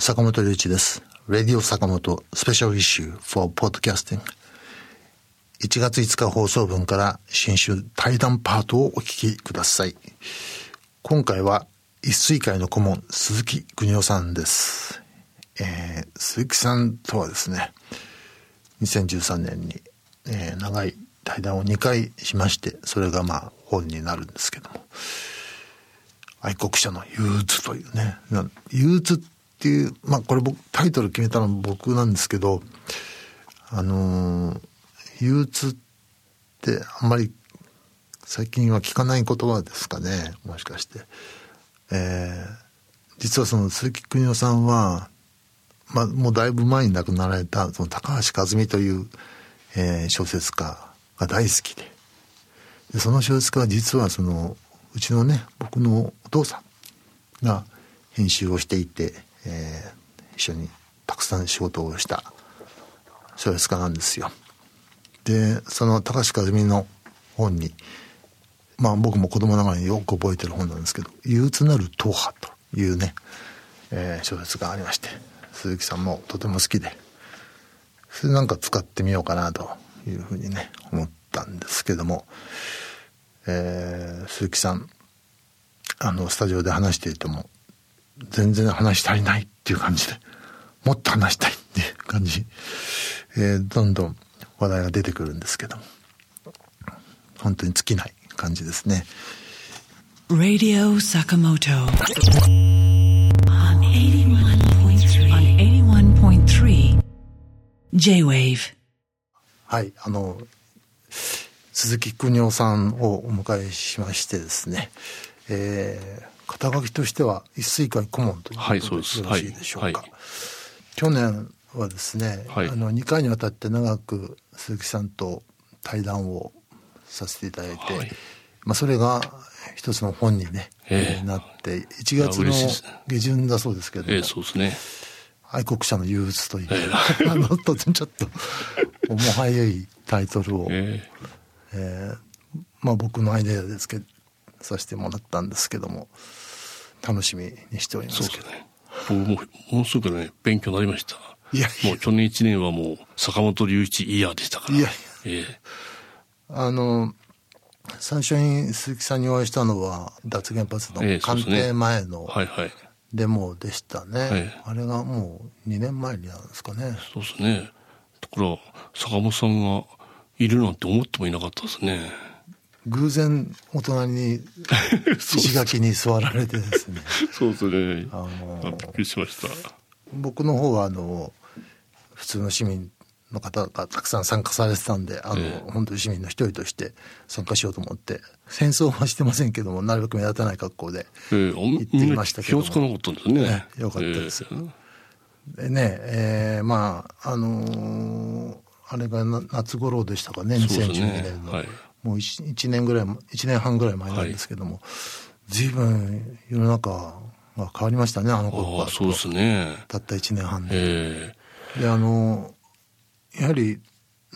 坂本龍一です。Radio 坂本スペシャルイシュー for podcasting。1月5日放送分から新春対談パートをお聞きください。今回は一水会の顧問鈴木邦夫さんです。えー、鈴木さんとはですね、2013年に、えー長い対談を2回しまして、それがまあ本になるんですけども、愛国者の憂鬱というね、憂鬱ってっていう、まあこれ僕、タイトル決めたの僕なんですけど、あのー憂鬱ってあんまり最近は聞かない言葉ですかね、もしかして。えー実はその鈴木邦夫さんは、まあもうだいぶ前に亡くなられた、その高橋和美という、えー小説家が大好きで、でその小説家は実はそのうちのね僕のお父さんが編集をしていて、えー一緒にたくさん仕事をした小説家なんですよ。でその高橋和美の本にまあ僕も子供ながらによく覚えてる本なんですけど「憂鬱なる党派」というね、えー小説がありまして鈴木さんもとても好きでそれなんか使ってみようかなというふうにね思ったんですけども、えー鈴木さんあのスタジオで話していても全然話足りないっていう感じでもっと話したいっていう感じ、えーどんどん話題が出てくるんですけども。本当に尽きない感じですね。Radio Sakamoto. On 81.3 on 81.3 J-Wave. はい、あの、鈴木邦夫さんをお迎えしましてですね、えー肩書きとしては一水会顧問ということで、よろしいでしょうか。去年はですね、はい。あの2回にわたって長く鈴木さんと対談をさせていただいて、はい。まあそれが一つの本にね、ええ。えーなって1月の下旬だそうですけども、ええそうですね。愛国者の憂鬱という、あのとてもちょっと重はゆいタイトルを、ええ。ーまあ僕のアイデアですけどさせてもらったんですけども楽しみにしておりえますけどそうですね。僕もものすごくね、勉強になりました。いやいやもう去年一年はもう坂本龍一イヤーでしたから。いやいええあの最初に鈴木さんにお会いしたのは脱原発の官邸前のはいはい。デモでしたね、はいあれがもう2年前になるんですかねそうですね。だから、坂本さんがいるなんて思ってもいなかったですね。偶然お隣に 石垣に座られてですね。そうですね。あのあびっくりしました。僕の方はあの普通の市民の方がたくさん参加されてたんであの、ええ。本当に市民の一人として参加しようと思って戦争はしてませんけどもなるべく目立たない格好で行ってみましたけども。みんな気がつかなかったんですね。ええよかったですええ。でねえーまああのーあれがな夏頃でしたかねそうです2012ね年の、はいもう 1, 一年ぐらい1年半ぐらい前なんですけども、随分世の中が変わりましたねあの頃から。ああ、そうですね。たった1年半で。えであのやはり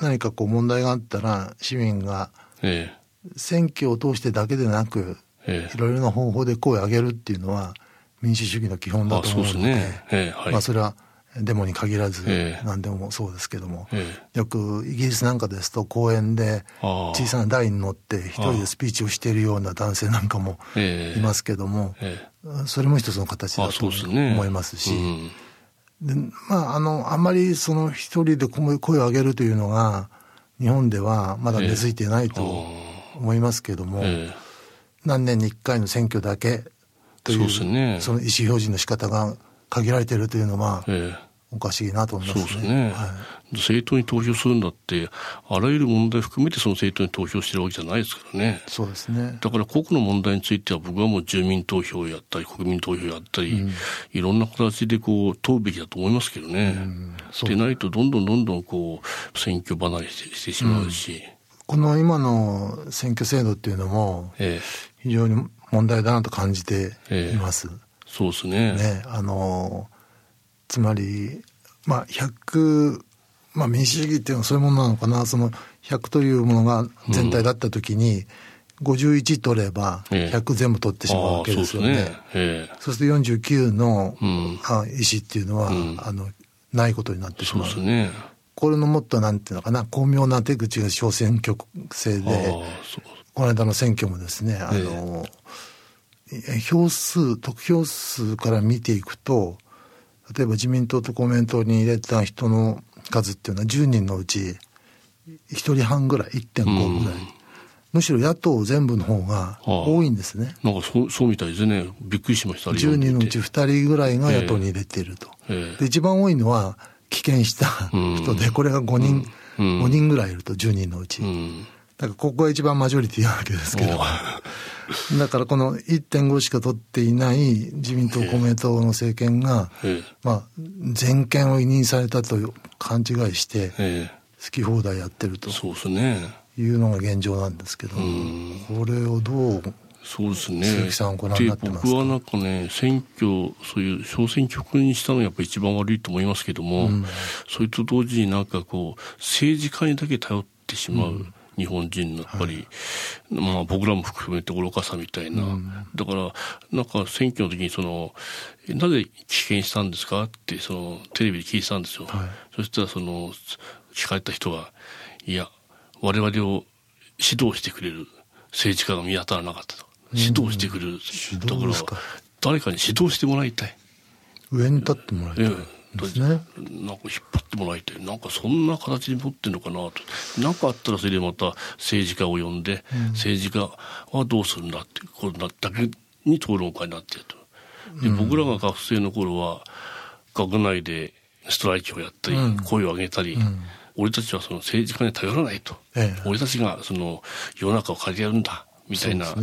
何かこう問題があったら市民がええ。選挙を通してだけでなくええ。いろいろな方法で声を上げるっていうのは民主主義の基本だと思うのであそうですね。ええはい。まあ、それはデモに限らずええ。何でもそうですけども、えよくイギリスなんかですと公園で小さな台に乗って一人でスピーチをしているような男性なんかもええ。いますけども、えそれも一つの形だあと。思いますし。うん。でまああのあんまりその一人で声声を上げるというのが日本ではまだ根付いてないと思いますけども、ええ。何年に1回の選挙だけというそうですね。その意思表示の仕方が限られているというのはええ。おかしいなと思いますね。そうですね、はい。政党に投票するんだってあらゆる問題含めてその政党に投票してるわけじゃないですからね。そうですね。だから個々の問題については僕はもう住民投票をやったり国民投票をやったり、いろんな形でこう問うべきだと思いますけどね。そう。でないとどんどんどんどんこう選挙離れしてしてし。まうし、この今の選挙制度っていうのもええ。非常に問題だなと感じています。そうですね。ね、あのつまり、まあ、100、まあ、民主主義っていうのはそういうものなのかな。その100というものが全体だった時に、51取ればええ。100全部取ってしまうわけですよね。そうですると49の、うん。あ意思っていうのは、ん。あのないことになってしまう。ですね。これのもっとなんていうのかな。巧妙な手口が小選挙区制で、この間の選挙もですね、あの、え票数、得票数から見ていくと、例えば自民党と公明党に入れた人の数っていうのは10人のうち1人半ぐらい、1.5ぐらい。むしろ野党全部の方が多いんですね。なんかそうそうみたいですね。びっくりしました。10人のうち読2人ぐらいが野党に入れていると。ええで一番多いのは棄権した人で、これが5人、うん5人ぐらいいると、10人のうち。うん。だからここが一番マジョリティなわけですけど。だからこの1.5しか取っていない自民党、公明党の政権が、ええまあ、全権を委任されたと勘違いして、ええ好き放題やってるとそうですね。いうのが現状なんですけど、これをどう、そうですね。鈴木さんご覧になってます僕はなんかね、選挙、そういう小選挙区にしたのがやっぱり一番悪いと思いますけども、それと同時になんかこう、政治家にだけ頼ってしまう。日本人のやっぱり、まあ僕らも含めて愚かさみたいな。だから、なんか選挙の時にその、えなぜ棄権したんですか？って、その、テレビで聞いてたんですよ。そしたらその、聞かれた人が、いや、我々を指導してくれる政治家が見当たらなかったと。指導してくれる。指導ですか？だから、誰かに指導してもらいたい。上に立ってもらいたいえですね。なんか引っ張ってもらいたい。なんかそんな形に持ってんのかなと。なんかあったらそれでまた政治家を呼んで、政治家はどうするんだって、これだけに討論会になってると。で、僕らが学生の頃は、学内でストライキをやったり、声を上げたり、俺たちはその政治家に頼らないと。ええ俺たちがその世の中を変えてやるんだ、みたいな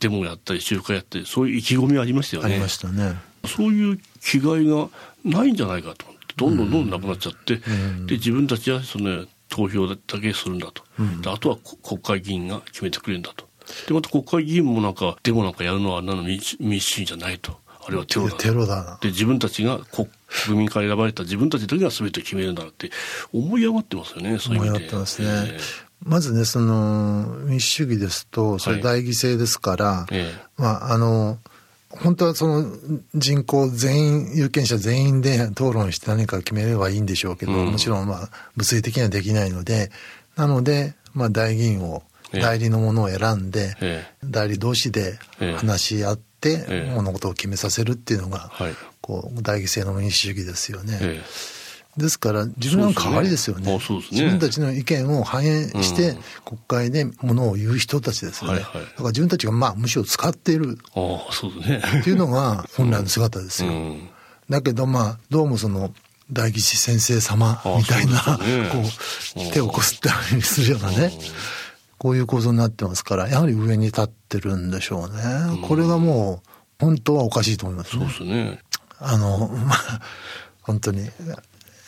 デモをやったり、集会やったり、そういう意気込みはありましたよね。ありましたね。そういう気概がないんじゃないかとどんどんどんどんなくなっちゃって、で、自分たちはその投票だけするんだと。であとはこ国会議員が決めてくれるんだと。で、また国会議員もなんか、デモなんかやるのはなの民主民主主義じゃないと。あれはテロだと。テロだな。で、自分たちが国国民から選ばれた自分たちだけが全てを決めるんだって思い上がってますよね、そういう思い上が意味で。ってますね。えまずね、その、民主主義ですと、それ代議制ですから、ええまあ、あの、本当はその人口全員、有権者全員で討論して何か決めればいいんでしょうけど、うん。もちろんまあ、物理的にはできないので、なので、まあ、代議員を、ええ。代理のものを選んで、え代理同士でええ。話し合って、ええ。物事を決めさせるっていうのが、はい。こう、代議制の民主主義ですよね。えですから自分らの代わりですよね。ね。ね。自分たちの意見を反映して国会でものを言う人たちですよね、はいはい。だから自分たちがまあむしろ使っているああ、そうですね。っていうのが本来の姿ですよ、うん。だけどまあどうもその大吉先生様みたいなあそうですこね。う手をこすったりするようなねこういう構造になってますからやはり上に立ってるんでしょうね。これがもう本当はおかしいと思いますそうねですね。あの、まあ、本当に、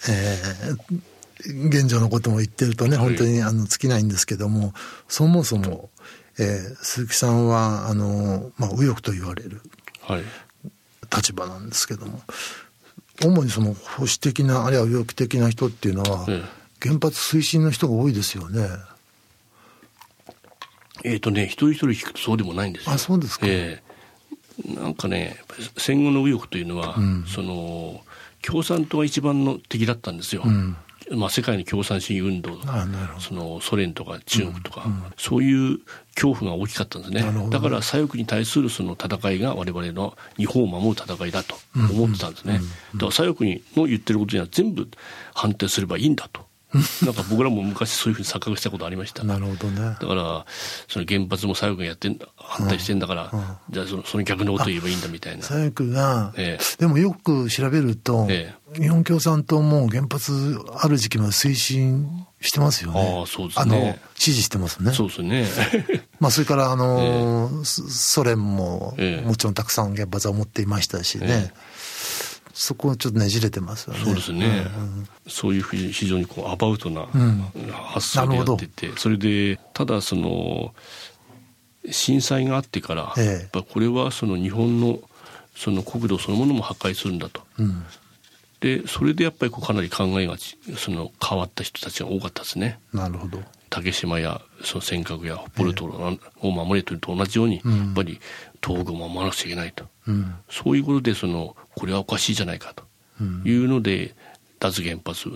えー現状のことも言ってるとね、本当にあの尽きないんですけども、そもそも、えー鈴木さんは、あの、まあ、右翼と言われるはい。立場なんですけども、主にその保守的な、あるいは右翼的な人っていうのは、え原発推進の人が多いですよね。えっ、とね、一人一人聞くとそうでもないんですよ。あそうですかええなんかね、戦後の右翼というのは、その、共産党が一番の敵だったんですよ。まあ、世界の共産主義運動そのソ連とか中国とか、そういう恐怖が大きかったんですね。だから左翼に対するその戦いが我々の日本を守る戦いだと思ってたんですね、だから左翼にの言ってることには全部反対すればいいんだと なんか僕らも昔そういうふうに錯覚したことありましたなるほどね。だから、その原発も左翼がやってんだ、反対してんだから、じゃあそのその逆のことを言えばいいんだみたいな。左翼が、ええでもよく調べると、え日本共産党も原発ある時期まで推進してますよね。ああそうですねの、支持してますね。そうですね。まあ、それから、あのーそソ連も、ええもちろんたくさん原発は持っていましたしね。そこはちょっとねじれてますよね。そうですね。そういうふうに非常にこうアバウトな発想でやってて、それで、ただその、震災があってから、ええやっぱこれはその日本のその国土そのものも破壊するんだと。うん。で、それでやっぱりこうかなり考えがちその変わった人たちが多かったですね。なるほど。竹島やその尖閣や北方領土を守れというのと同じように、やっぱり東北を守らなくちゃいけないと、うん。そういうことでそのこれはおかしいじゃないかと。いうので、脱原発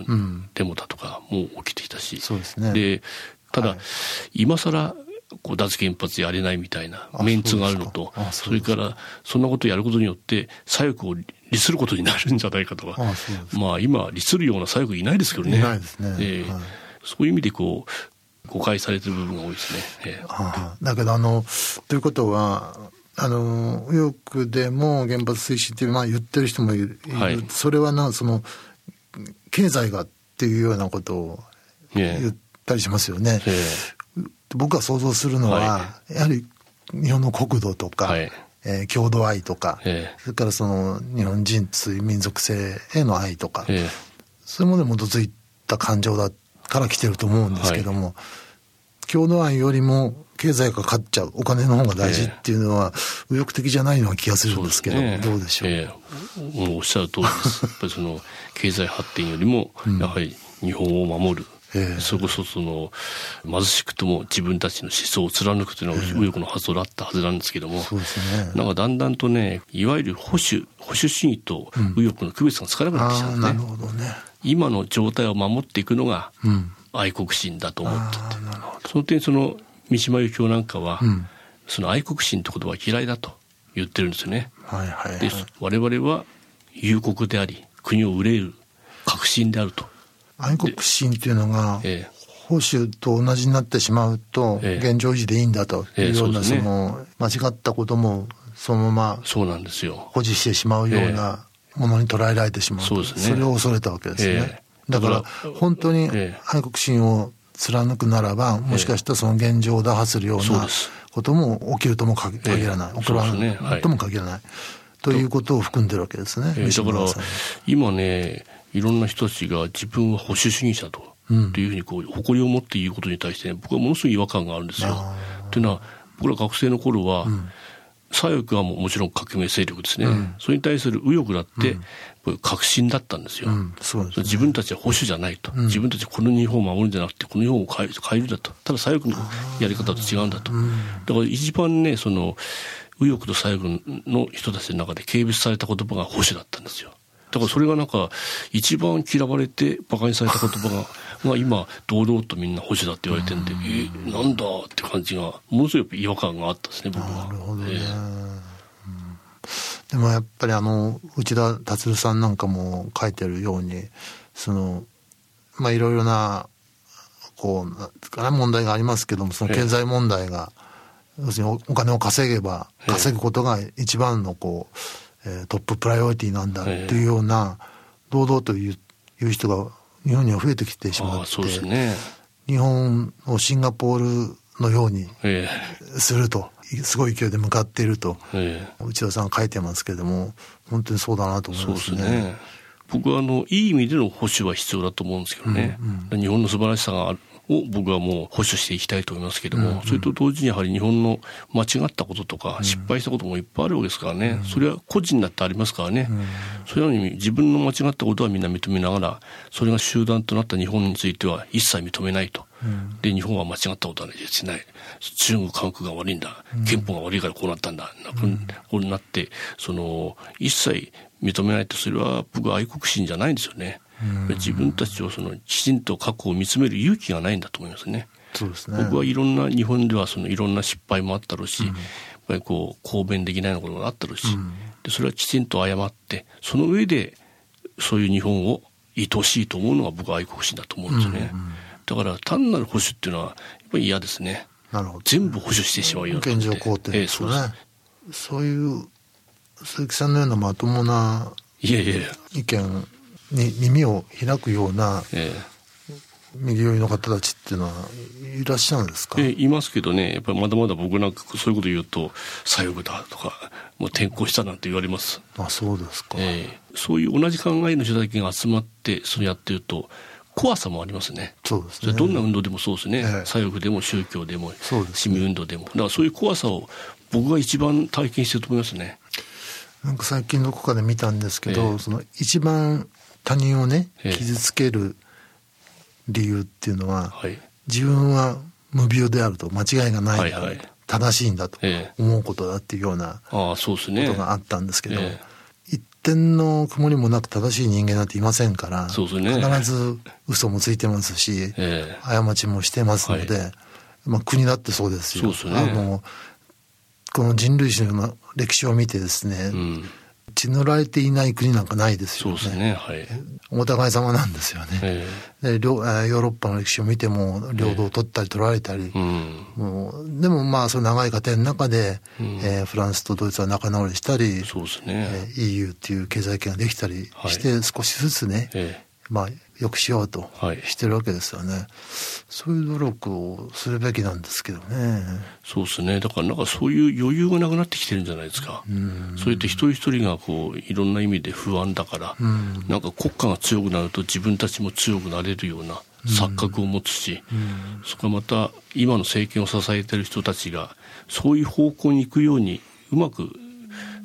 デモだとかも起きてきたし、ですね。でただ、はい。今更こう脱原発やれないみたいなあメンツがあるのとそれからそんなことをやることによって左翼を利することになるんじゃないかとか。まあ今利するような左翼いないですけどね。ね。ええ。はい。そういう意味でこう誤解されてる部分が多いですね。えだけどあのということはあの右翼でも原発推進ってまあ、言ってる人もいる、はい。それはなその経済がっていうようなことをええ。言ったりしますよね。え僕が想像するのは、はやはり日本の国土とか、はい。えー郷土愛とか、ええ。それからその日本人民族性への愛とか、ええ。そういうものに基づいた感情だから来てると思うんですけども、郷土愛よりも経済が勝っちゃうお金の方が大事っていうのは右翼的じゃないような気がするんですけどそうどうでしょう、ええ。もうおっしゃる通りです。やっぱりその経済発展よりも、やはり日本を守る。ええ。それこそその貧しくとも自分たちの思想を貫くというのが右翼の発想だったはずなんですけども、そうですね。なんかだんだんとねいわゆる保守保守主義と右翼の区別がつかなくなってきたんですね。ああなる。ほどね。今の状態を守っていくのがうん愛国心だと思ってて、その点その三島由紀夫なんかは、うん。その愛国心って言葉は嫌いだと言ってるんですよね。はいはいはい。で我々は友国であり国を憂える革新であると。愛国心っていうのがえ保守と同じになってしまうとええ。現状維持でいいんだというようなその間違ったこともそのままえそうなんですよ。保持してしまうようなものに捉えられてしまうと、そうですね。それを恐れたわけですね、ええだから本当にええ。愛国心を貫くならばもしかしたらその現状を打破するようなことも起きるとも限限らない、ええ。起こらない。とも限らない、ということを含んでるわけですね、えーだから今ねいろんな人たちが自分は保守主義者と、うん。というふうにこう誇りを持って言うことに対して、ね、僕はものすごい違和感があるんですよ。あ。というのは僕ら学生の頃は、左翼はもうもちろん革命勢力ですね、それに対する右翼だって、これ革新だったんですよ。うん。そうですね。自分たちは保守じゃないと、自分たちはこの日本を守るんじゃなくてこの日本を変え変えるんだと。ただ左翼のやり方と違うんだと、だから一番ねその右翼と左翼の人たちの中で軽蔑された言葉が保守だったんですよ。だからそれがなんか一番嫌われて馬鹿にされた言葉がまあ今堂々とみんな保守だって言われてるんで、えなんだって感じがものすごい違和感があったですね僕は。なるほどね、ええ。うん。でもやっぱりあの内田達さんなんかも書いてるようにそのまあいろいろなこうかな問題がありますけどもその経済問題が、要するにおお金を稼げばええ。稼ぐことが一番のこう、えートッププライオリティなんだってええいうような堂々と言う言う人が日本には増えてきてしまってね。日本をシンガポールのようにえするとすごい勢いで向かっているとえええ内田さん書いてますけども本当にそうだなと思いますね。ですね。僕はあのいい意味での保守は必要だと思うんですけどね、日本の素晴らしさがあるを僕はもう保守していきたいと思いますけども、それと同時にやはり日本の間違ったこととか失敗したこともいっぱいあるわけですからね、それは個人だってありますからね、それなのに自分の間違ったことはみんな認めながらそれが集団となった日本については一切認めないと。で日本は間違ったことはねしない。中国韓国が悪いんだ。憲法が悪いからこうなったんだ、なこうなってその一切認めないとそれは僕は愛国心じゃないんですよね、自分たちをそのきちんと過去を見つめる勇気がないんだと思いますね。そうですね。僕はいろんな日本ではそのいろんな失敗もあったろうし、やっぱりこう抗弁できないようなことがあったろうし、でそれはきちんと謝ってその上でそういう日本を愛おしいと思うのが僕は愛国心だと思うんですよね、だから単なる保守っていうのはやっぱり嫌ですね。なるほど。全部保守してしまうような現状肯定ええですよそうです。ね。そういう鈴木さんのようなまともないやいや意見に耳を開くようなえ右寄りの方たちっていうのはいらっしゃるんですか、ええいますけどね。やっぱりまだまだ僕なんかそういうこと言うと左翼だとかもう転校したなんて言われます。あそうですか、ええ。そういう同じ考えの人だけが集まってそれやってると怖さもありますね。そうですね。どんな運動でもそうですね、ええ。左翼でも宗教でも、そうです市民運動でも、だからそういう怖さを僕が一番体験してると思いますね。なんか最近どこかで見たんですけど、ええ。その一番他人をねええ。傷つける理由っていうのは、はい、自分は無病であると間違いがないんだ、はいはい。正しいんだとええ。思うことだっていうようなああそうですこねとがあったんですけど、え一点の曇りもなく正しい人間なんていませんからね。必ず嘘もついてますし、ええ。過ちもしてますので、はまあ、国だってそうですよ。すよね。あのこの人類史の歴史を見てですね、うん血塗られていない国なんかないですよね。そうですね。はい。お互い様なんですよね。えーヨーロッパの歴史を見ても領土を取ったり取られたり、えうん。もうでもまあその長い過程の中で、えーフランスとドイツは仲直りしたり、そうですえねー EU っていう経済圏ができたりして、少しずつね、えまあよくしようとはい。してるわけですよね。そういう努力をするべきなんですけどね。そうですね。だからなんかそういう余裕がなくなってきてるんじゃないですか、そうやって一人一人がこういろんな意味で不安だから、なんか国家が強くなると自分たちも強くなれるような錯覚を持つし、そこからまた今の政権を支えてる人たちがそういう方向に行くようにうまく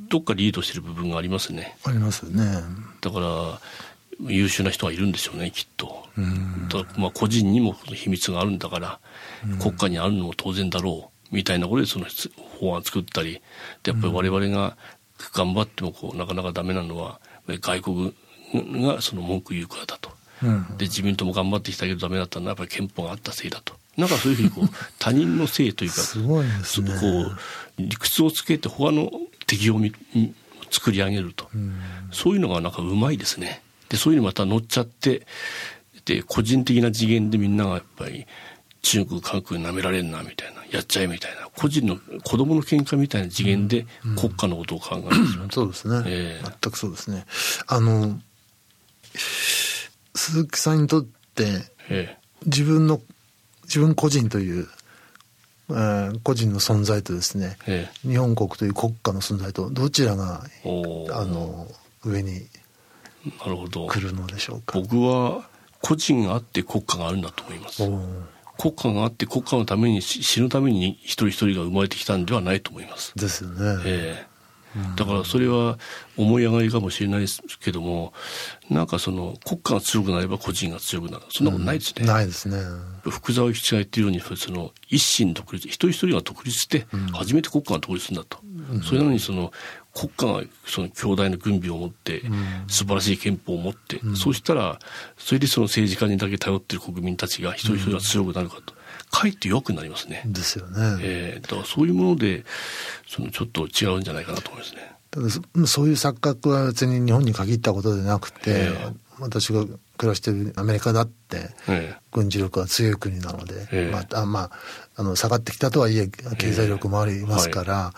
どっかリードしてる部分がありますね。ありますよね。だから優秀な人はいるんでしょうねきっと、だからまあ個人にも秘密があるんだから、国家にあるのも当然だろうみたいなことでその法案作ったりでやっぱり我々が頑張ってもこうなかなかダメなのは外国がその文句言うからだと、で自民党も頑張ってきたけどダメだったのはやっぱり憲法があったせいだと。なんかそういうふうにこう 他人のせいというかすごいですね。こう理屈をつけて他の敵を作り上げると、そういうのがなんかうまいですねでそういうのまた乗っちゃってで個人的な次元でみんながやっぱり中国韓国に舐められんなみたいなやっちゃえみたいな個人の子供の喧嘩みたいな次元で国家のことを考える。んですよ、そうですね、ええ。全くそうですね。あの鈴木さんにとってえ自分の自分個人という、えー個人の存在とですね、ええ。日本国という国家の存在とどちらがあの上になるほど。来るのでしょうか。僕は個人があって国家があるんだと思います。国家があって国家のためにし死ぬために一人一人が生まれてきたんではないと思います。ですよね。ええ。だからそれは思い上がりかもしれないですけどもなんかその国家が強くなれば個人が強くなる。そんなことないですね、ないですね。福沢諭吉が言ってるようにその一心独立一人一人が独立して初めて国家が独立するんだと、それなのにその国家がその強大な軍備を持って、素晴らしい憲法を持って、そうしたらそれでその政治家にだけ頼ってる国民たちが一人一人が強くなるかと、かえって良くなりますね、ですよね。えーだからそういうものでそのちょっと違うんじゃないかなと思いますね。ただそそういう錯覚は別に日本に限ったことでなくて、ええ。私が暮らしてるアメリカだってええ。軍事力が強い国なので、ええ。まああまああの下がってきたとはいえ経済力もありますから、あの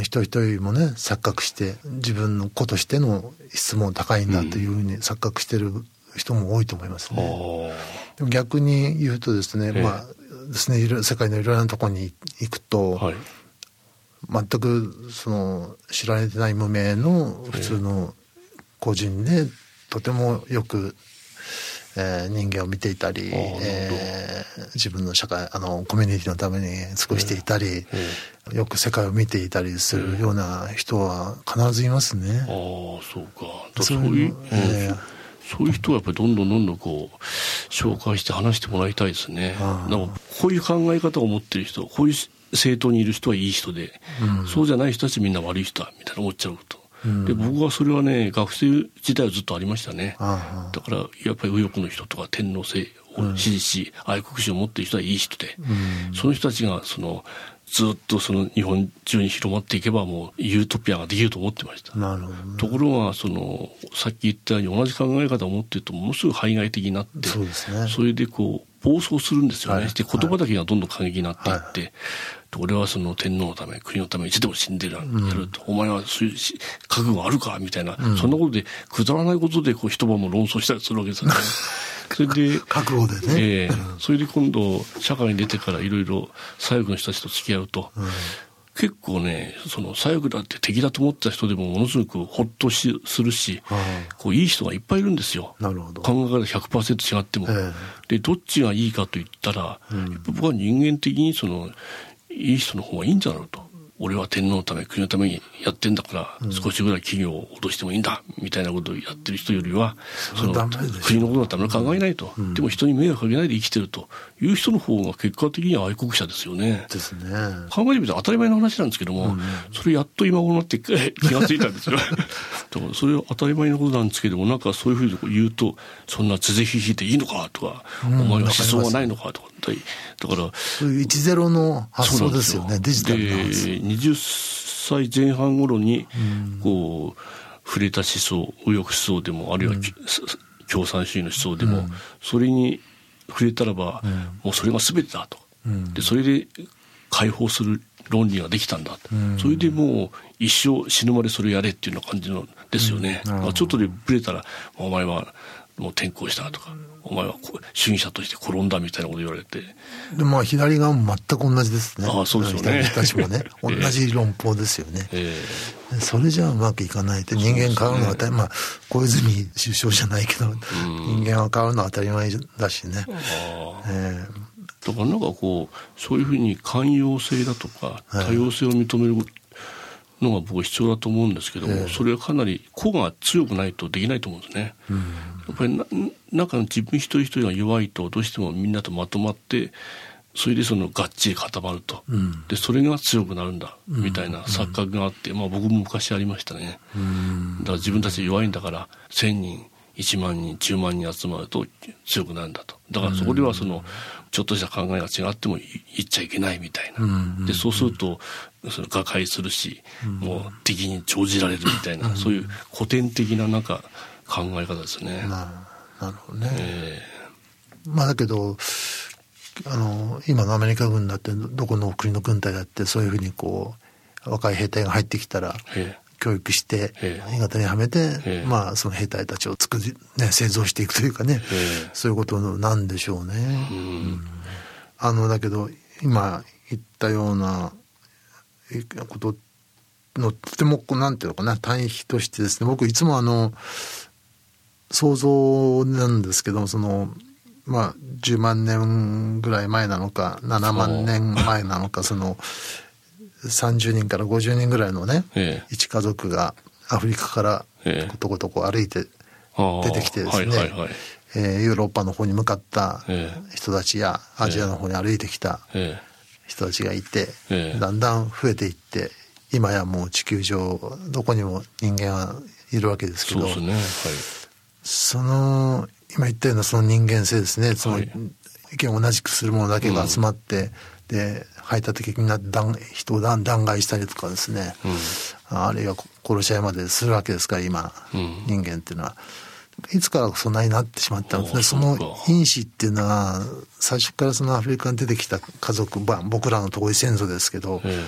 一人一人もね錯覚して自分の子としての質問高いんだというふうに錯覚してる人も多いと思いますね。あでも逆に言うとですね、ええ。まあですね世界のいろいろなところに行くと、あはい。全くその知られてない無名の普通の個人でとてもよく、えー人間を見ていたり、えー自分の社会あのコミュニティのために尽くしていたり、えよく世界を見ていたりするような人は必ずいますね。ああそうか。そそうういう、ええうんそういう人はやっぱりどんどんどんどんこう紹介して話してもらいたいですね。なんかこういう考え方を持ってる人こういう政党にいる人はいい人で、そうじゃない人たちみんな悪い人だみたいな思っちゃうと。で僕はそれはね学生時代はずっとありましたね。だからやっぱり右翼の人とか天皇制を支持し、愛国心を持っている人はいい人で、その人たちがそのずっとその日本中に広まっていけばもうユートピアができると思ってました。ね。ところがそのさっき言ったように同じ考え方を持ってるとものすごく排外的になってそうですねそれでこう暴走するんですよね、はいで言葉だけがどんどん過激になっていって、で俺はその天皇のため国のためにいつでも死んでるやると、お前はそういうし覚悟あるか？みたいな、そんなことでくだらないことでこう一晩も論争したりするわけですよね。それで 覚悟でね。ええ。それで今度社会に出てからいろいろ左翼の人たちと付き合うと、結構ねその左翼だって敵だと思ってた人でもものすごくほっとしするし、はこういい人がいっぱいいるんですよ。なるほど。考え方100%違っても、えでどっちがいいかと言ったら、僕は人間的にそのいい人の方がいいんじゃないのと。俺は天皇のため、国のためにやってんだから、少しぐらい企業を落としてもいいんだ、みたいなことをやってる人よりは、その国のことのために考えないと、でも人に迷惑かけないで生きてるという人の方が結果的には愛国者ですよね。ですね。考えてみたら当たり前の話なんですけども、それやっと今頃になってえ 気がついたんですよ。だからそれは当たり前のことなんですけども、なんかそういうふうに言うと、そんなつぜひひいていいのかとか、お前は思想はないのかとか、だから、そういう10の発想ですよね。デジタルな発想。で20歳前半頃に、こう、触れた思想、右翼思想でも、あるいは、共産主義の思想でも、それに触れたらば、もうそれが全てだと。で、それで解放する論理ができたんだと。それでもう一生死ぬまでそれやれっていうような感じのですよね。まあちょっとでブレたら、お前はもう転校したとか、お前はこ主義者として転んだみたいなこと言われて、で、まあ、左側も全く同じですね。ああそうですよね。左もね。同じ論法ですよね。えそれじゃうまくいかないって人間変わるのは当たり、まあ、小泉首相じゃないけど、人間は変わるのは当たり前だしね。ーあ。ーえ。だからなんかこうそういうふうに寛容性だとか多様性を認めるのが僕は必要だと思うんですけども、それはかなり個が強くないとできないと思うんですね。やっぱりな中の自分一人一人が弱いとどうしてもみんなとまとまってそれでそのがっちり固まると、でそれが強くなるんだみたいな錯覚があって、まあ僕も昔ありましたね。だから自分たち弱いんだから1,000人1万人10万人集まると強くなるんだと。だからそこではそのちょっとした考えが違っても言っちゃいけないみたいな、でそうするとその瓦解するし、もう敵に長じられるみたいな、そういう古典的ななんか考え方ですね。なるほどね。えまあだけど、あの、今のアメリカ軍だって、どこの国の軍隊だって、そういうふうにこう、若い兵隊が入ってきたら、教育して、新潟にはめて、まあその兵隊たちを作り、ね、製造していくというかね、そういうことなんでしょうね。うんあの、だけど、今言ったようなことの、とてもこう、なんていうのかな、対比としてですね、僕いつもあの、想像なんですけども、その、まあ、10万年ぐらい前なのか、7万年前なのか、その、30人から50人ぐらいのね、ええ。一家族がアフリカからええ。ことこ歩いて出てきてですね、はいはいはい。えーヨーロッパの方に向かったええ。人たちやアジアの方に歩いてきたえ人たちがいて、ええ。だんだん増えていって今やもう地球上どこにも人間はいるわけですけどえそねはいその今言ったようなその人間性ですね。つまり、はい。意見を同じくする者だけが集まって、で排他的になって弾人を弾弾劾したりとかですね、あるいは殺し合いまでするわけですから今、うん。人間っていうのは。いつからそんなになってしまったんですね。その因子っていうのは、最初からそのアフリカに出てきた家族、まあ僕らの遠い先祖ですけど、え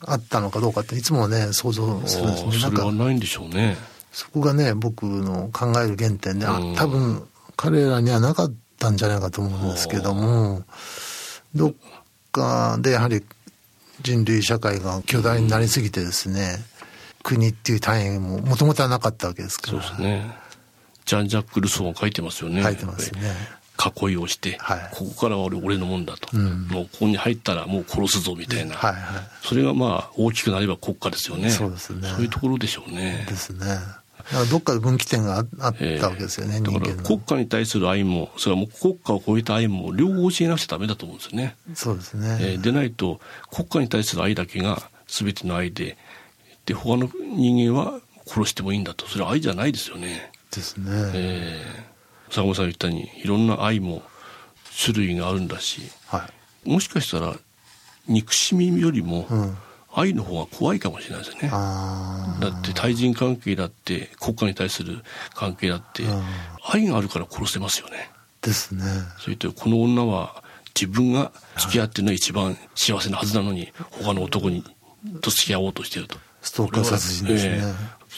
あったのかどうかっていつもね、想像えするんですね。それなんかはないんでしょうねそこがね、僕の考える原点で、あうん多分彼らにはなかったんじゃないかと思うんですけども、どっかでやはり人類社会が巨大になりすぎてですね、国っていう単位ももともとはなかったわけですかそうら。ですねジャン・ジャック・ルソーが書いてますよね。書いてますね。囲いをして、はい。ここからは俺俺のもんだと、ん。もうここに入ったらもう殺すぞみたいな、はいはそれがまあ大きくなれば国家ですよね。そうですね。そういうところでしょうね。い。ですね。だからどっかで分岐点がああっええたわけですよね、だから人間の。国家に対する愛もそれはもう国家を超えた愛も両方教えなくちゃダメだと思うんですよね、そうですね。えーでないと国家に対する愛だけが全ての愛でで他の人間は殺してもいいんだと。それは愛じゃないですよねですね。えー坂本さんが言ったようにいろんな愛も種類があるんだしはい。もしかしたら憎しみよりもうん愛の方が怖いかもしれないですよね、あだって対人関係だって国家に対する関係だってうん愛があるから殺せますよねあ、ですね。それとこの女は自分が付き合ってるのが一番幸せなはずなのに他の男にと付き合おうとしてるとストーカー殺人ですね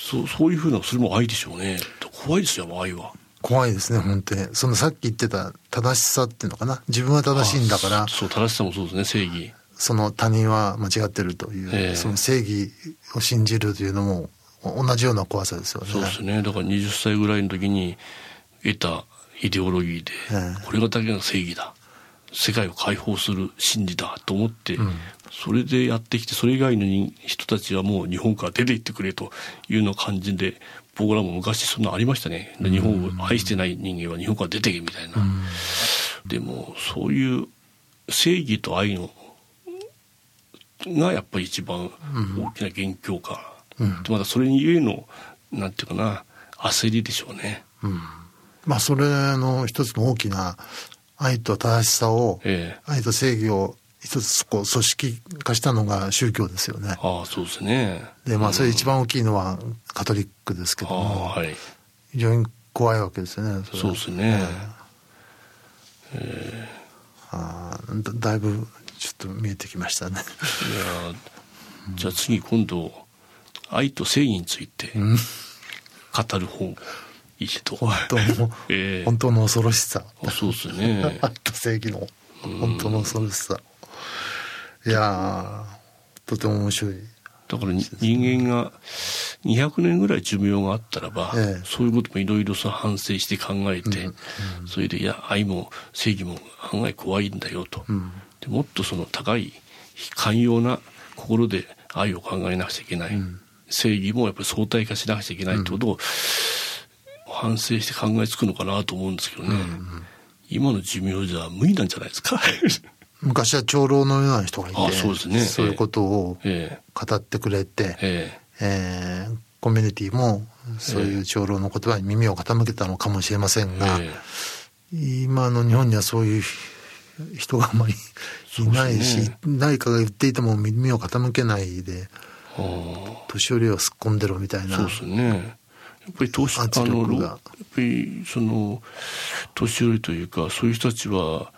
そうそういうふうなそれも愛でしょうね。怖いですよ愛は。怖いですね、本当に。そのさっき言ってた正しさっていうのかな。自分は正しいんだから。あ、そう正しさもそうですね正義。その他人は間違ってるという、ええ。その正義を信じるというのも同じような怖さですよね。そうですね。だから20歳ぐらいの時に得たイデオロギーで、ええ。これがだけが正義だ世界を解放する真理だと思って、それでやってきてそれ以外の人人たちはもう日本から出て行ってくれというような感じで僕らも昔そんなありましたね。日本を愛してない人間は日本から出てけみたいな、でもそういう正義と愛のがやっぱり一番大きな元凶か、でまたそれにゆえのなんていうかな焦りでしょうね。まあそれの一つの大きな愛と正しさを、ええ愛と正義を一つこう組織化したのが宗教ですよね。ああそうですね。でまあそれ一番大きいのはカトリックですけあども、あはい非常に怖いわけですよね。れはそうですね。あーだだいぶちょっと見えてきましたね。いやじゃあ次今度愛と正義について語る本いいと。本当の、ええ本当の恐ろしさ。あそうですね。愛と正義の本当の恐ろしさ。いやーとても面白い。だからに人間が200年ぐらい寿命があったらば、ええそういうこともいろいろさ反省して考えて、それでいや愛も正義も案外怖いんだよと、でもっとその高い寛容な心で愛を考えなくちゃいけない、正義もやっぱり相対化しなくちゃいけないってことを反省して考えつくのかなと思うんですけどね、今の寿命じゃ無理なんじゃないですか？昔は長老のような人がいて、あそうですね。そういうことをえ語ってくれて、ええ。えーコミュニティもそういう長老の言葉に耳を傾けたのかもしれませんえが、え今の日本にはそういう人があまりいないし、ね。誰かが言っていても耳を傾けないでえああ。年寄りをすっ込んでろみたいな。そうですね。やっぱり年あ圧力が。のろやっぱりその年寄りというかそういう人たちは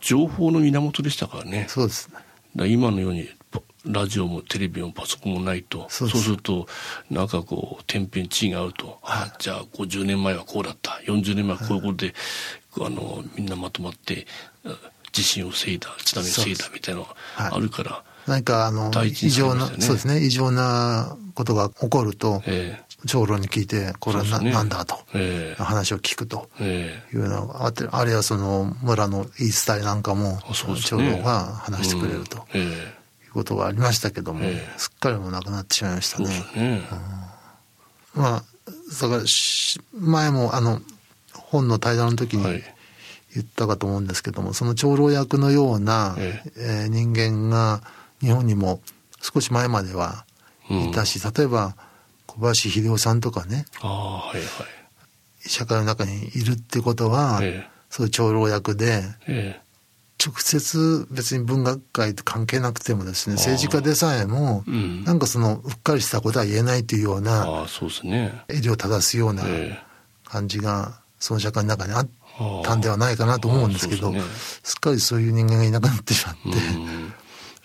情報の源でしたからね。そうです今のようにパラジオもテレビもパソコンもないと。そううするとなんかこう天変地異が合うと、あじゃあ50年前はこうだった。40年前はこういうことで、あのみんなまとまってあ地震を防いだ津波を防いだみたいなのはい。があるから、何かあの異常な、そうですね。異常なことが起こると、え長老に聞いてこれはな,、そうですね。なんだと、ええ。話を聞くとええ。いうのがあってあるいはその村の言い伝えなんかも長ね。老が話してくれるとうん。えいうことがありましたけども、ええ。すっかりもうなくなってしまいましたね。ですね。まあだからし前もあの本の対談の時にはい。言ったかと思うんですけども、その長老役のような、ええ。ー人間が日本にも少し前まではいたし、例えば小林秀夫さんとかねはいはい。社会の中にいるってことは、ええ。そういう長老役でえ直接別に文学界と関係なくてもですね政治家でさえも、うん。なんかそのうっかりしたことは言えないというようえなああそうですね。襟を正すようなえ感じがその社会の中にああったんではないかなと思うんですけどすね。すっかりそういう人間がいなくなってしまって、えうん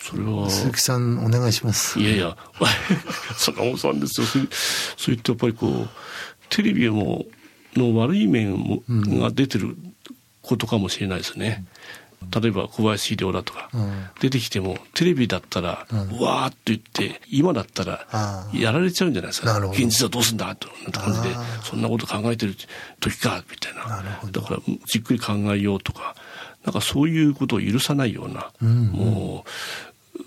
それは。鈴木さんお願いします。いやいや。坂本さんですよ。そうそういってやっぱりこうテレビもの悪い面も、が出てることかもしれないですね。例えば小林秀夫だとか、ん。出てきてもテレビだったら、うわーっと言って今だったらやられちゃうんじゃないですか。現実はどうすんだとなんて感じであそんなこと考えてる時かみたいな。だからじっくり考えようとかなんかそういうことを許さないような、もう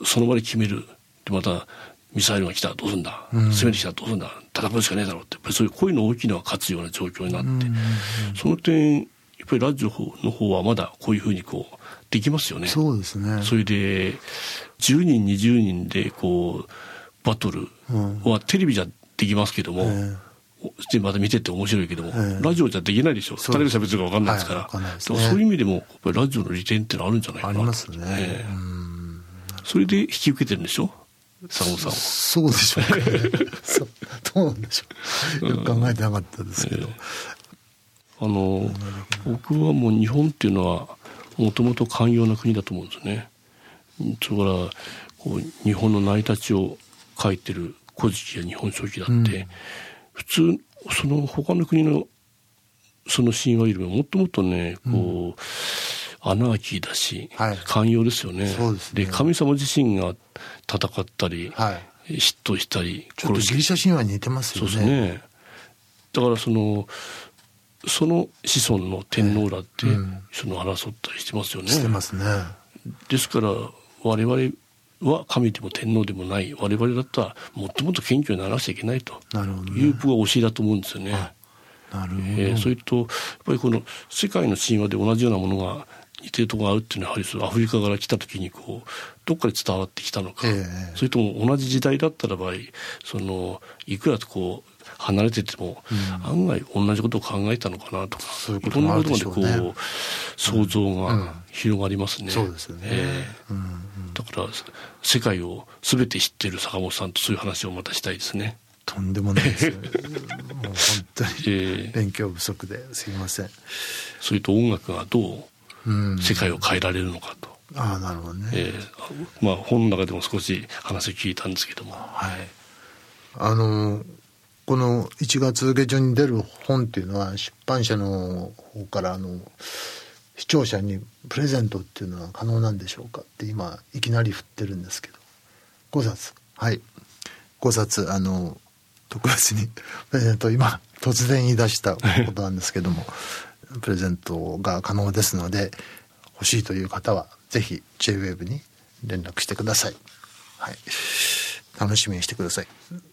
その場で決めるでまたミサイルが来たらどうすんだ、攻めてきたらどうすんだ？戦うしかねえだろうってやっぱりそういう声の大きいのが勝つような状況になって、その点やっぱりラジオの方はまだこういうふうにこうできますよね。そうですね。それで10人20人でこうバトルはテレビじゃできますけども、えでまた見てて面白いけども、ええ。ラジオじゃできないでしょ。誰が喋ってるか分かんないですから、はいわかんないですだね。からそういう意味でもやっぱりラジオの利点ってのあるんじゃないかなとありますね。ええ。うんそれで引き受けてるんでしょ？坂本さんは。そうでしょうか、ね。そうどうなんでしょう。よく考えてなかったですけど。あの僕はもう日本っていうのはもともと寛容な国だと思うんですよね。それからこう日本の成り立ちを書いてる「古事記」や「日本書紀」だって、普通その他の国のその神話よりももっともっとねこう、アナーキーだし、はい寛容ですよね。ですね神様自身が戦ったり、はい嫉妬したりちょっとギリシャ神話に似てますよそうね。ですね。だからそのその子孫の天皇だって、その争ったりしてますよね。してますね。ですから我々は神でも天皇でもない我々だったらもっともっと謙虚にならなくちゃいけないという僕は教えだと思うんですよね。なるほど。えーそれとやっぱりこの世界の神話で同じようなものが似てるところがあるっていうのはやはりアフリカから来た時にこうどっかで伝わってきたのか、ええ。それとも同じ時代だったらばそのいくらとこう離れてても、案外同じことを考えたのかなとか。そういうこともあるろんなことまでこう、想像が広がりますね。そうですよね。ええ。だから世界を全て知ってる坂本さんとそういう話をまたしたいですね。とんでもないです。よ。もう本当にええ。勉強不足ですいません。それと音楽がどうんう世界を変えられるのかと。ああなるほどね。えーまあ本の中でも少し話を聞いたんですけども、はい。あのこの1月下旬に出る本っていうのは出版社の方からあの視聴者にプレゼントっていうのは可能なんでしょうかって今いきなり振ってるんですけど5冊はい5冊あの特別にプレゼント今突然言い出したことなんですけども プレゼントが可能ですので欲しいという方はぜひ JWAVE に連絡してください。はい楽しみにしてください。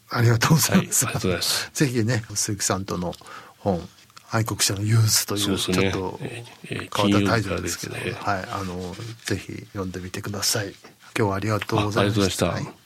ありがとうございます。はい ぜひね、鈴木さんとの本、愛国者のユースという、ちょっと変わったタイトルですけど、金曜日からですけどはい、あの、ぜひ読んでみてください。今日はありがとうございました。あありがとうございましたはい